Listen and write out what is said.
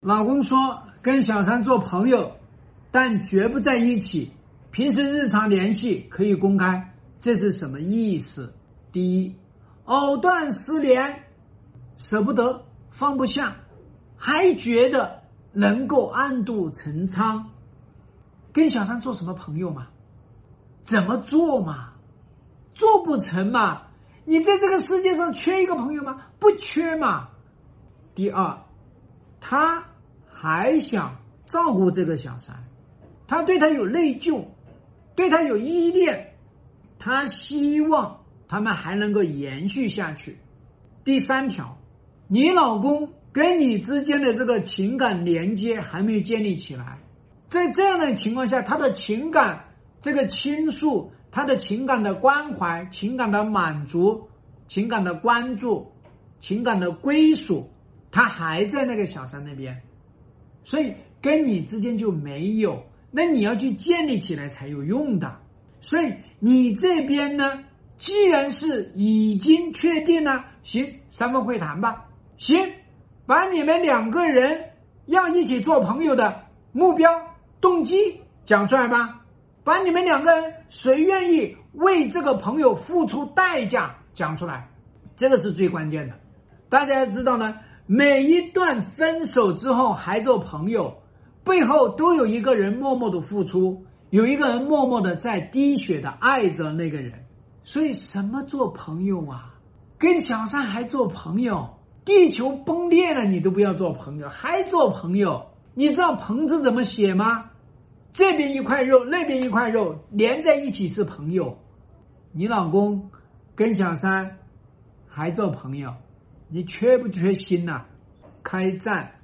老公说跟小三做朋友，但绝不在一起。平时日常联系可以公开，这是什么意思？第一，藕断丝连，舍不得，放不下，还觉得能够暗度陈仓。跟小三做什么朋友嘛？怎么做嘛？做不成嘛？你在这个世界上缺一个朋友吗？不缺嘛。第二，他。还想照顾这个小三，他对他有内疚，对他有依恋，他希望他们还能够延续下去。第三条，你老公跟你之间的这个情感连接还没有建立起来，在这样的情况下，他的情感这个倾诉，他的情感的关怀、情感的满足、情感的关注、情感的归属，他还在那个小三那边。所以跟你之间就没有，那你要去建立起来才有用的。所以你这边呢，既然是已经确定了，行，三方会谈吧。行，把你们两个人要一起做朋友的目标、动机讲出来吧。把你们两个人谁愿意为这个朋友付出代价讲出来，这个是最关键的。大家要知道呢。每一段分手之后还做朋友，背后都有一个人默默的付出，有一个人默默的在滴血的爱着那个人。所以什么做朋友啊？跟小三还做朋友？地球崩裂了你都不要做朋友，还做朋友？你知道“朋”字怎么写吗？这边一块肉，那边一块肉连在一起是朋友。你老公跟小三还做朋友？你缺不缺心呐？开战。